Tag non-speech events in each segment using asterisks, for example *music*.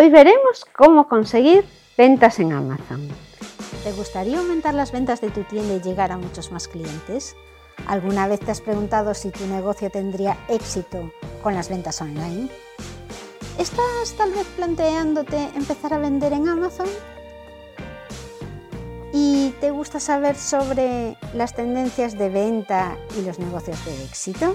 Hoy veremos cómo conseguir ventas en Amazon. ¿Te gustaría aumentar las ventas de tu tienda y llegar a muchos más clientes? ¿Alguna vez te has preguntado si tu negocio tendría éxito con las ventas online? ¿Estás tal vez planteándote empezar a vender en Amazon? ¿Y te gusta saber sobre las tendencias de venta y los negocios de éxito?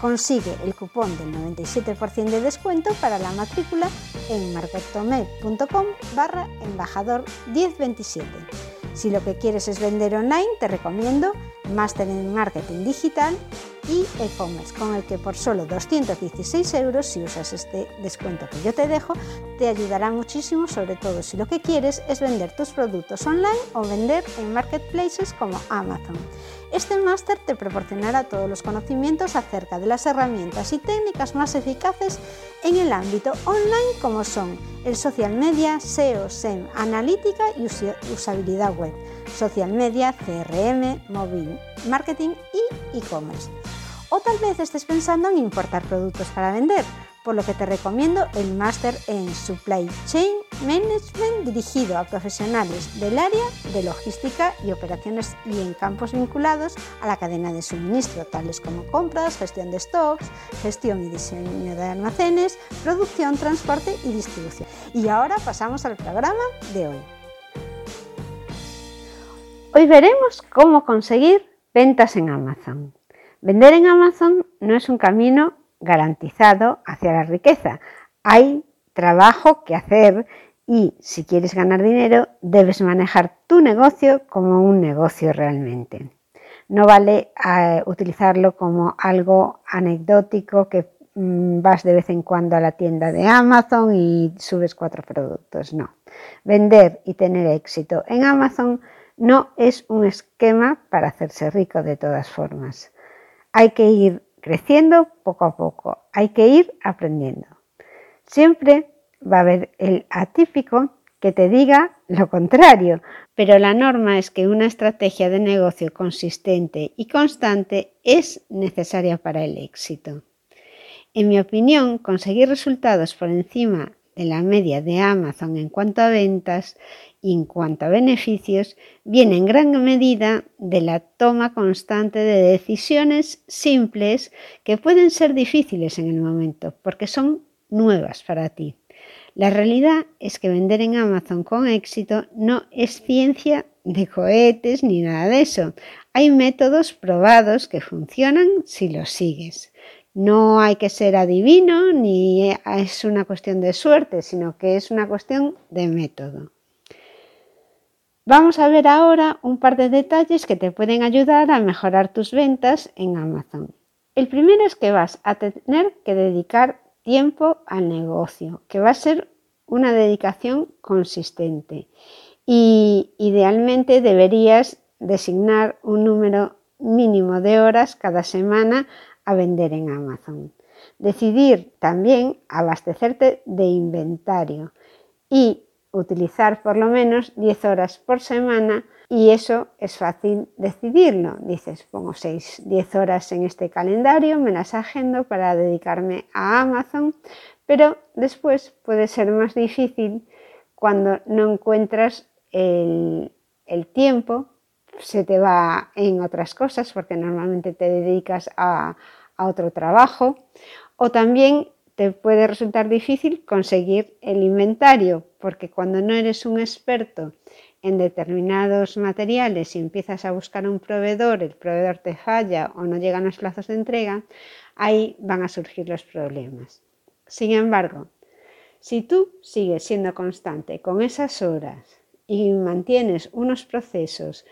Consigue el cupón del 97% de descuento para la matrícula en marketome.com barra embajador 1027. Si lo que quieres es vender online, te recomiendo Máster en Marketing Digital y e-commerce, con el que por solo 216 euros, si usas este descuento que yo te dejo, te ayudará muchísimo, sobre todo si lo que quieres es vender tus productos online o vender en marketplaces como Amazon. Este máster te proporcionará todos los conocimientos acerca de las herramientas y técnicas más eficaces en el ámbito online como son el social media, SEO, SEM, analítica y usabilidad web, social media, CRM, móvil marketing y e-commerce. O tal vez estés pensando en importar productos para vender, por lo que te recomiendo el máster en Supply Chain Management dirigido a profesionales del área de logística y operaciones y en campos vinculados a la cadena de suministro, tales como compras, gestión de stocks, gestión y diseño de almacenes, producción, transporte y distribución. Y ahora pasamos al programa de hoy. Hoy veremos cómo conseguir ventas en Amazon. Vender en Amazon no es un camino garantizado hacia la riqueza. Hay trabajo que hacer y si quieres ganar dinero debes manejar tu negocio como un negocio realmente. No vale eh, utilizarlo como algo anecdótico que mm, vas de vez en cuando a la tienda de Amazon y subes cuatro productos. No. Vender y tener éxito en Amazon no es un esquema para hacerse rico de todas formas. Hay que ir creciendo poco a poco, hay que ir aprendiendo. Siempre va a haber el atípico que te diga lo contrario, pero la norma es que una estrategia de negocio consistente y constante es necesaria para el éxito. En mi opinión, conseguir resultados por encima de la media de Amazon en cuanto a ventas y en cuanto a beneficios viene en gran medida de la toma constante de decisiones simples que pueden ser difíciles en el momento porque son nuevas para ti. La realidad es que vender en Amazon con éxito no es ciencia de cohetes ni nada de eso. Hay métodos probados que funcionan si los sigues. No hay que ser adivino ni es una cuestión de suerte, sino que es una cuestión de método. Vamos a ver ahora un par de detalles que te pueden ayudar a mejorar tus ventas en Amazon. El primero es que vas a tener que dedicar tiempo al negocio, que va a ser una dedicación consistente. Y idealmente deberías designar un número mínimo de horas cada semana a vender en Amazon. Decidir también abastecerte de inventario y utilizar por lo menos 10 horas por semana y eso es fácil decidirlo. Dices, pongo 6, 10 horas en este calendario, me las agendo para dedicarme a Amazon, pero después puede ser más difícil cuando no encuentras el, tiempo, se te va en otras cosas porque normalmente te dedicas a otro trabajo o también te puede resultar difícil conseguir el inventario, porque cuando no eres un experto en determinados materiales y empiezas a buscar un proveedor, el proveedor te falla o no llegan los plazos de entrega, ahí van a surgir los problemas. Sin embargo, si tú sigues siendo constante con esas horas y mantienes unos procesos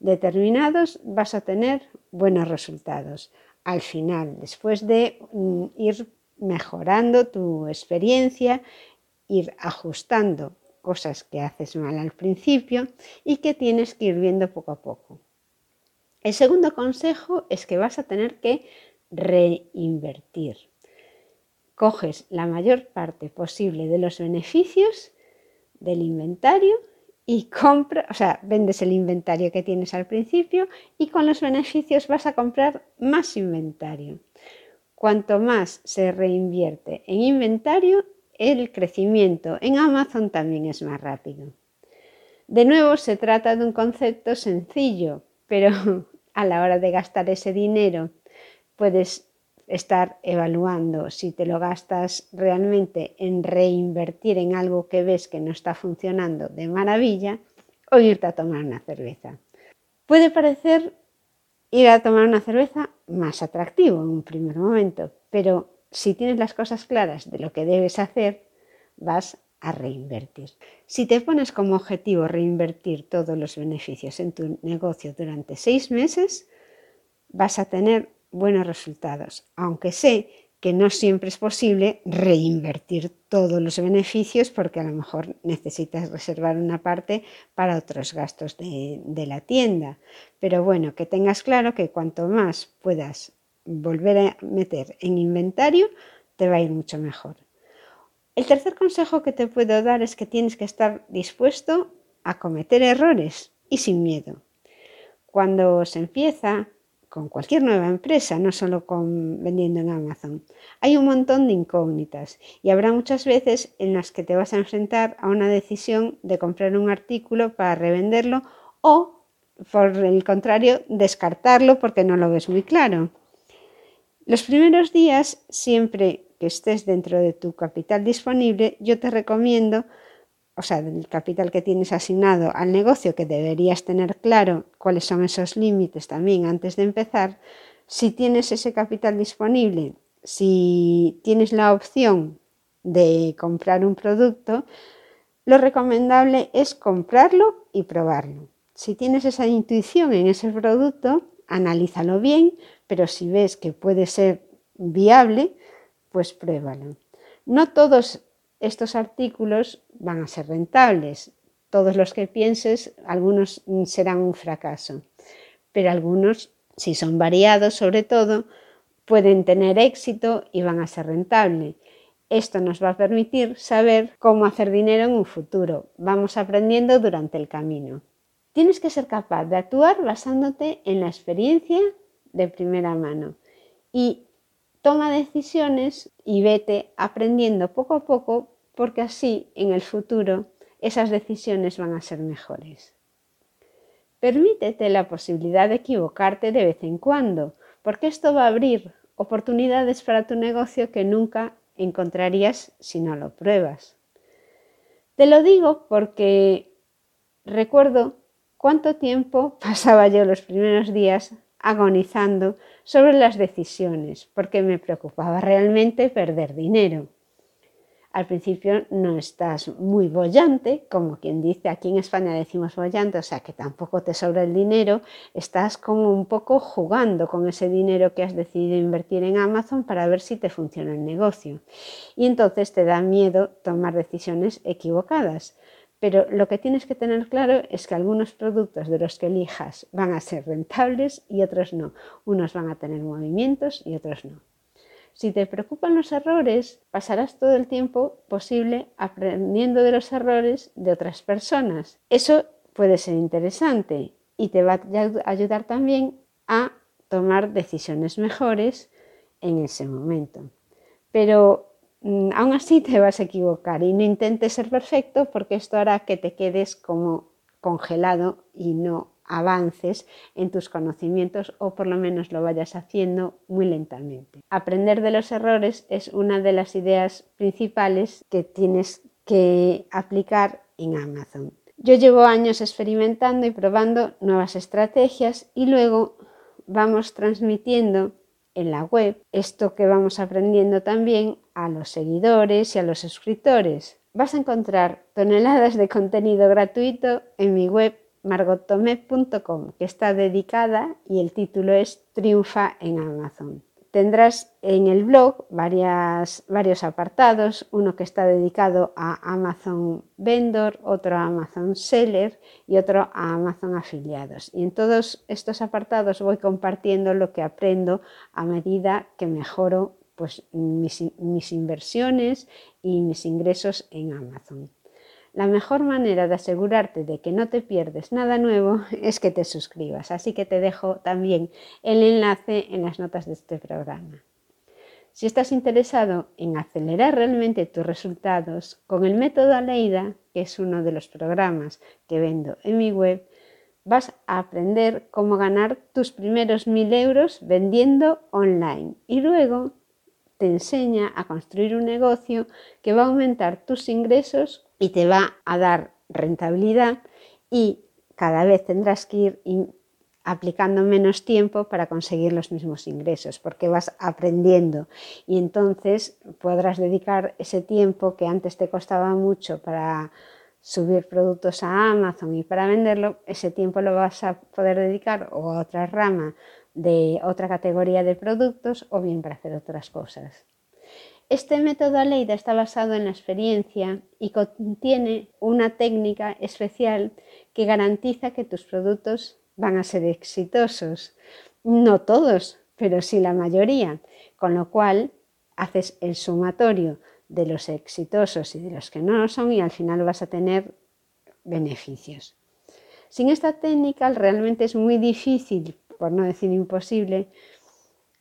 determinados, vas a tener buenos resultados. Al final, después de mm, ir mejorando tu experiencia, ir ajustando cosas que haces mal al principio y que tienes que ir viendo poco a poco. El segundo consejo es que vas a tener que reinvertir. Coges la mayor parte posible de los beneficios del inventario y compra, o sea, vendes el inventario que tienes al principio y con los beneficios vas a comprar más inventario. Cuanto más se reinvierte en inventario, el crecimiento en Amazon también es más rápido. De nuevo, se trata de un concepto sencillo, pero *laughs* a la hora de gastar ese dinero puedes estar evaluando si te lo gastas realmente en reinvertir en algo que ves que no está funcionando de maravilla o irte a tomar una cerveza. Puede parecer ir a tomar una cerveza más atractivo en un primer momento, pero si tienes las cosas claras de lo que debes hacer, vas a reinvertir. Si te pones como objetivo reinvertir todos los beneficios en tu negocio durante seis meses, vas a tener buenos resultados, aunque sé que no siempre es posible reinvertir todos los beneficios porque a lo mejor necesitas reservar una parte para otros gastos de, la tienda. Pero bueno, que tengas claro que cuanto más puedas volver a meter en inventario, te va a ir mucho mejor. El tercer consejo que te puedo dar es que tienes que estar dispuesto a cometer errores y sin miedo. Cuando se empieza con cualquier nueva empresa, no solo con vendiendo en Amazon, hay un montón de incógnitas y habrá muchas veces en las que te vas a enfrentar a una decisión de comprar un artículo para revenderlo o, por el contrario, descartarlo porque no lo ves muy claro. Los primeros días, siempre que estés dentro de tu capital disponible, yo te recomiendo, o sea, del capital que tienes asignado al negocio, que deberías tener claro cuáles son esos límites también antes de empezar, si tienes ese capital disponible, si tienes la opción de comprar un producto, lo recomendable es comprarlo y probarlo. Si tienes esa intuición en ese producto, analízalo bien, pero si ves que puede ser viable, pues pruébalo. No todos estos artículos van a ser rentables. Todos los que pienses, algunos serán un fracaso, pero algunos, si son variados sobre todo, pueden tener éxito y van a ser rentables. Esto nos va a permitir saber cómo hacer dinero en un futuro. Vamos aprendiendo durante el camino. Tienes que ser capaz de actuar basándote en la experiencia de primera mano y toma decisiones y vete aprendiendo poco a poco porque así en el futuro esas decisiones van a ser mejores. Permítete la posibilidad de equivocarte de vez en cuando, porque esto va a abrir oportunidades para tu negocio que nunca encontrarías si no lo pruebas. Te lo digo porque recuerdo cuánto tiempo *laughs* pasaba yo los primeros días agonizando sobre las decisiones, porque me preocupaba realmente perder dinero. Al principio no estás muy bollante, como quien dice, aquí en España decimos bollante, o sea que tampoco te sobra el dinero, estás como un poco jugando con ese dinero que has decidido invertir en Amazon para ver si te funciona el negocio. Y entonces te da miedo tomar decisiones equivocadas. Pero lo que tienes que tener claro es que algunos productos de los que elijas van a ser rentables y otros no. Unos van a tener movimientos y otros no. Si te preocupan los errores, pasarás todo el tiempo posible aprendiendo de los errores de otras personas. Eso puede ser interesante y te va a ayudar también a tomar decisiones mejores en ese momento. Pero aún así te vas a equivocar y no intentes ser perfecto porque esto hará que te quedes como congelado y no avances en tus conocimientos o por lo menos lo vayas haciendo muy lentamente. Aprender de los errores es una de las ideas principales que tienes que aplicar en Amazon. Yo llevo años experimentando y probando nuevas estrategias y luego vamos transmitiendo en la web esto que vamos aprendiendo también a los seguidores y a los suscriptores. Vas a encontrar toneladas de contenido gratuito en mi web margotome.com, que está dedicada y el título es Triunfa en Amazon. Tendrás en el blog varios apartados, uno que está dedicado a Amazon Vendor, otro a Amazon Seller y otro a Amazon Afiliados. Y en todos estos apartados voy compartiendo lo que aprendo a medida que mejoro pues, mis inversiones y mis ingresos en Amazon. La mejor manera de asegurarte de que no te pierdes nada nuevo *laughs* es que te suscribas, así que te dejo también el enlace en las notas de este programa. Si estás interesado en acelerar realmente tus resultados con el método Aleida, que es uno de los programas que vendo en mi web, vas a aprender cómo ganar tus primeros mil euros vendiendo online y luego te enseña a construir un negocio que va a aumentar tus ingresos y te va a dar rentabilidad y cada vez tendrás que ir aplicando menos tiempo para conseguir los mismos ingresos, porque vas aprendiendo. Y entonces podrás dedicar ese tiempo que antes te costaba mucho para subir productos a Amazon y para venderlo, ese tiempo lo vas a poder dedicar o a otra rama de otra categoría de productos o bien para hacer otras cosas. Este método Aleida está basado en la experiencia y contiene una técnica especial que garantiza que tus productos van a ser exitosos. No todos, pero sí la mayoría, con lo cual haces el sumatorio de los exitosos y de los que no lo son y al final vas a tener beneficios. Sin esta técnica realmente es muy difícil, por no decir imposible,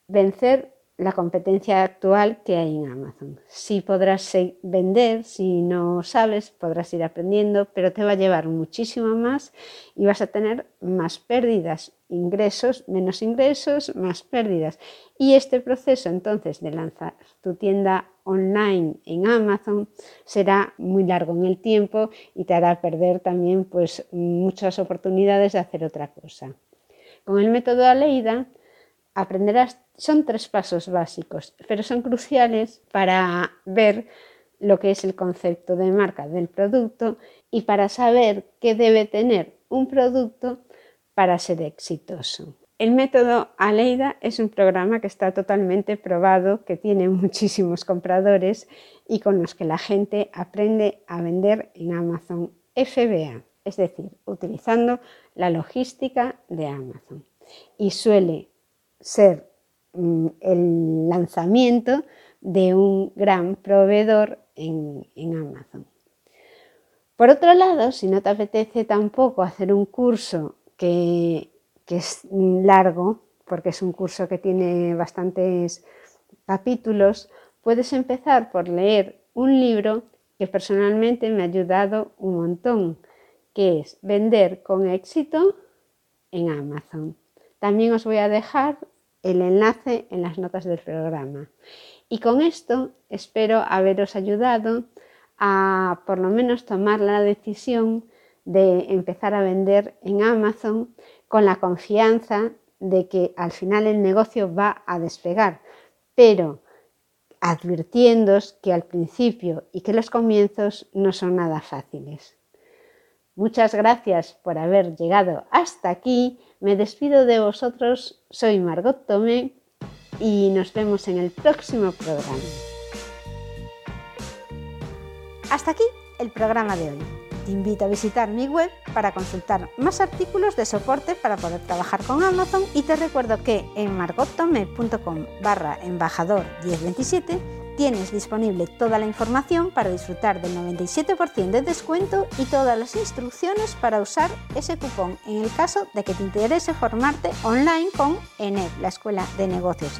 vencer la competencia actual que hay en Amazon. Sí podrás vender, si no sabes, podrás ir aprendiendo, pero te va a llevar muchísimo más y vas a tener más pérdidas, ingresos, menos ingresos, más pérdidas. Y este proceso entonces de lanzar tu tienda online en Amazon será muy largo en el tiempo y te hará perder también pues muchas oportunidades de hacer otra cosa. Con el método Aleida aprenderás, son tres pasos básicos, pero son cruciales para ver lo que es el concepto de marca del producto y para saber qué debe tener un producto para ser exitoso. El método Aleida es un programa que está totalmente probado, que tiene *laughs* muchísimos compradores y con los que la gente aprende a vender en Amazon FBA, es decir, utilizando la logística de Amazon. Y suele ser mm, el lanzamiento de un gran proveedor en, Amazon. Por otro lado, si no te apetece tampoco hacer un curso que, que es largo, porque es un curso que tiene bastantes capítulos, puedes empezar por leer un libro que personalmente me ha ayudado un montón, que es Vender con éxito en Amazon. También os voy a dejar el enlace en las notas del programa. Y con esto espero haberos ayudado a por lo menos tomar la decisión de empezar a vender en Amazon con la confianza de que al final el negocio va a despegar, pero advirtiéndos que al principio y que los comienzos no son nada fáciles. Muchas gracias por haber llegado hasta aquí me despido de vosotros, soy Margot Tomé y nos vemos en el próximo programa. Hasta aquí el programa de hoy. Te invito a visitar mi web para consultar más artículos de soporte para poder trabajar con Amazon y te recuerdo que en margottome.com barra embajador 1027 Tienes disponible toda la información para disfrutar del 97% de descuento y todas las instrucciones para usar ese cupón en el caso de que te interese formarte online con ENEP, la Escuela de Negocios.